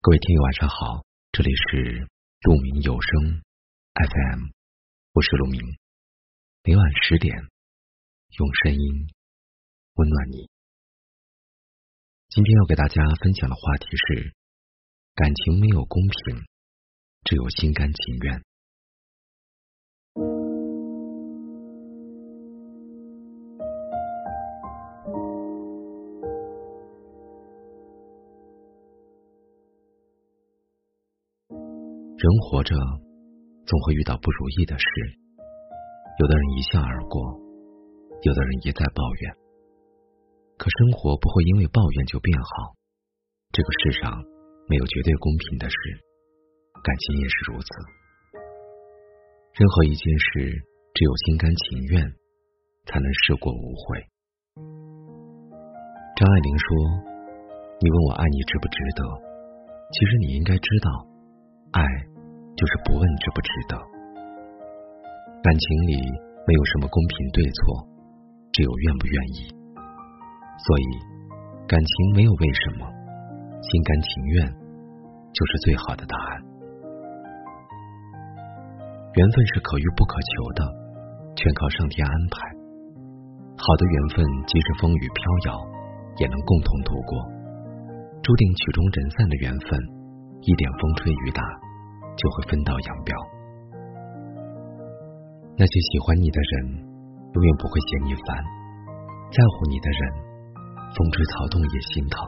各位听友晚上好，这里是鹿鸣有声 FM，我是鹿鸣，每晚十点用声音温暖你。今天要给大家分享的话题是：感情没有公平，只有心甘情愿。人活着，总会遇到不如意的事。有的人一笑而过，有的人一再抱怨。可生活不会因为抱怨就变好。这个世上没有绝对公平的事，感情也是如此。任何一件事，只有心甘情愿，才能事过无悔。张爱玲说：“你问我爱你值不值得？其实你应该知道，爱。”就是不问值不值得，感情里没有什么公平对错，只有愿不愿意。所以，感情没有为什么，心甘情愿就是最好的答案。缘分是可遇不可求的，全靠上天安排。好的缘分，即使风雨飘摇，也能共同度过；注定曲终人散的缘分，一点风吹雨打。就会分道扬镳。那些喜欢你的人，永远不会嫌你烦；在乎你的人，风吹草动也心疼。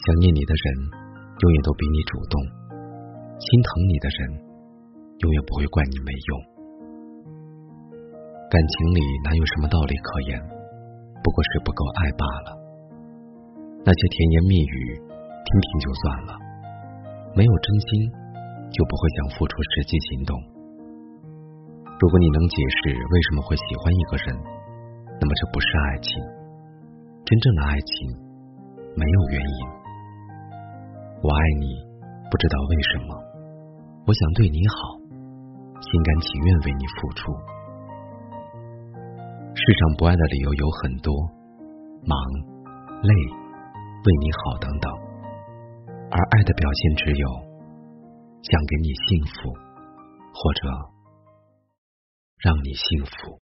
想念你的人，永远都比你主动；心疼你的人，永远不会怪你没用。感情里哪有什么道理可言？不过是不够爱罢了。那些甜言蜜语，听听就算了，没有真心。就不会想付出实际行动。如果你能解释为什么会喜欢一个人，那么这不是爱情。真正的爱情没有原因。我爱你，不知道为什么，我想对你好，心甘情愿为你付出。世上不爱的理由有很多，忙、累、为你好等等，而爱的表现只有。想给你幸福，或者让你幸福。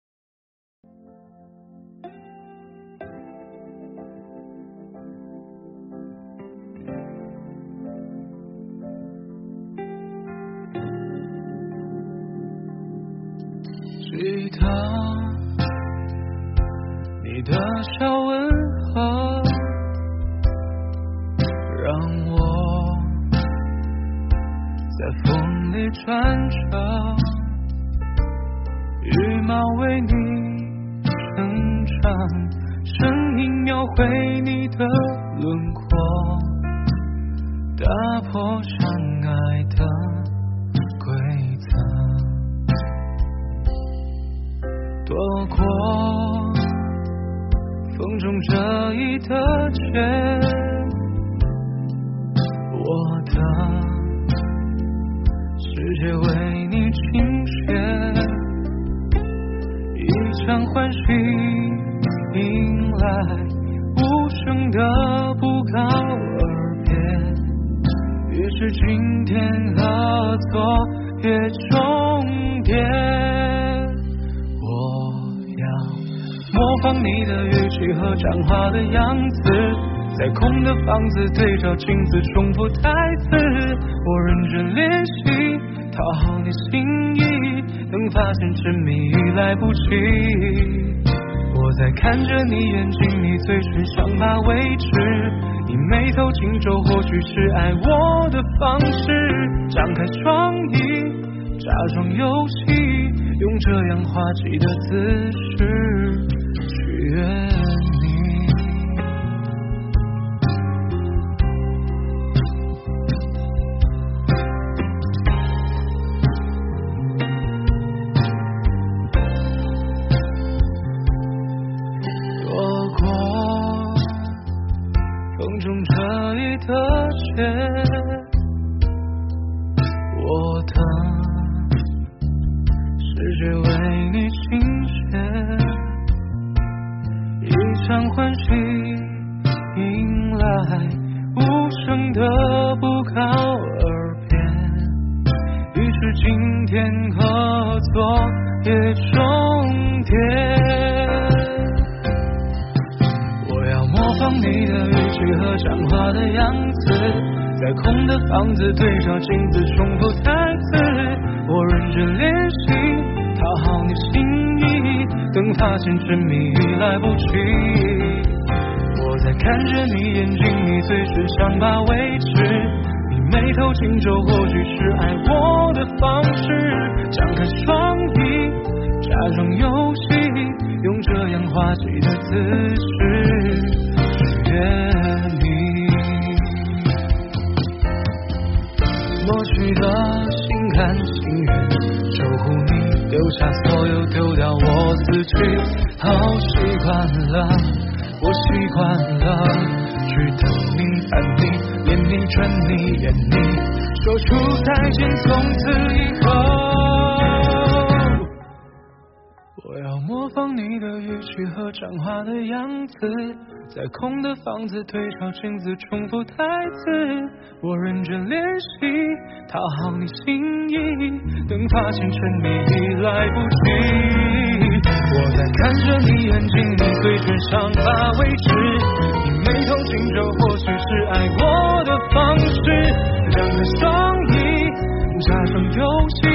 记得你的笑羽毛为你成长，声音描绘你的轮廓，打破相爱的规则，躲过风中折翼的雀，我的世界为你倾欢喜迎来，无声的不告而别。于是今天和昨夜重叠，我要模仿你的语气和讲话的样子，在空的房子对照镜子重复台词，我认真练习。讨好你心意，等发现沉迷已来不及。我在看着你眼睛，你嘴唇伤疤位置。你眉头紧皱，或许是爱我的方式。张开双翼，假装游戏，用这样滑稽的姿势取悦。昨夜重叠。我要模仿你的语气和讲话的样子，在空的房子对照镜子重复台词。我认真练习讨好你心意，等发现沉迷已来不及。我在看着你眼睛，你嘴唇想把维持，你眉头紧皱，或许是爱样滑稽的姿势取悦你。抹去的心甘情愿，守护你，丢下所有，丢掉我自己，好习惯了。我习惯了去等你、烦你、念你、劝你、演你，说出再见，从此以后。要模仿你的语气和讲话的样子，在空的房子对照镜子重复台词。我认真练习讨好你心意，等发现沉迷已来不及。我在看着你眼睛，你嘴唇上发位置，你眉头紧皱，或许是爱我的方式。张开双翼，假装游戏，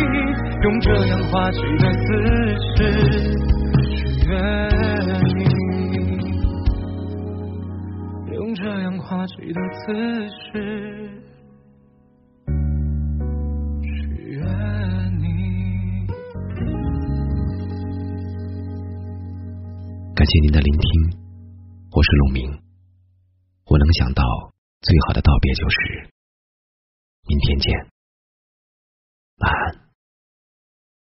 用这样滑稽的姿势取悦你，用这样滑稽的姿势取悦你。感谢您的聆听，我是陆明。我能想到最好的道别就是明天见，晚安。